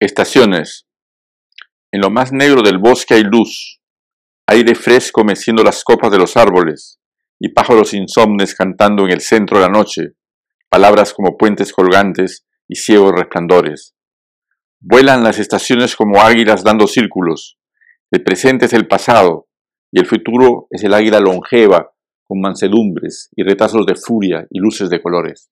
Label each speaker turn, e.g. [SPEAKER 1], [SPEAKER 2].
[SPEAKER 1] Estaciones. En lo más negro del bosque hay luz, aire fresco meciendo las copas de los árboles y pájaros insomnes cantando en el centro de la noche, palabras como puentes colgantes y ciegos resplandores. Vuelan las estaciones como águilas dando círculos. El presente es el pasado y el futuro es el águila longeva con mansedumbres y retazos de furia y luces de colores.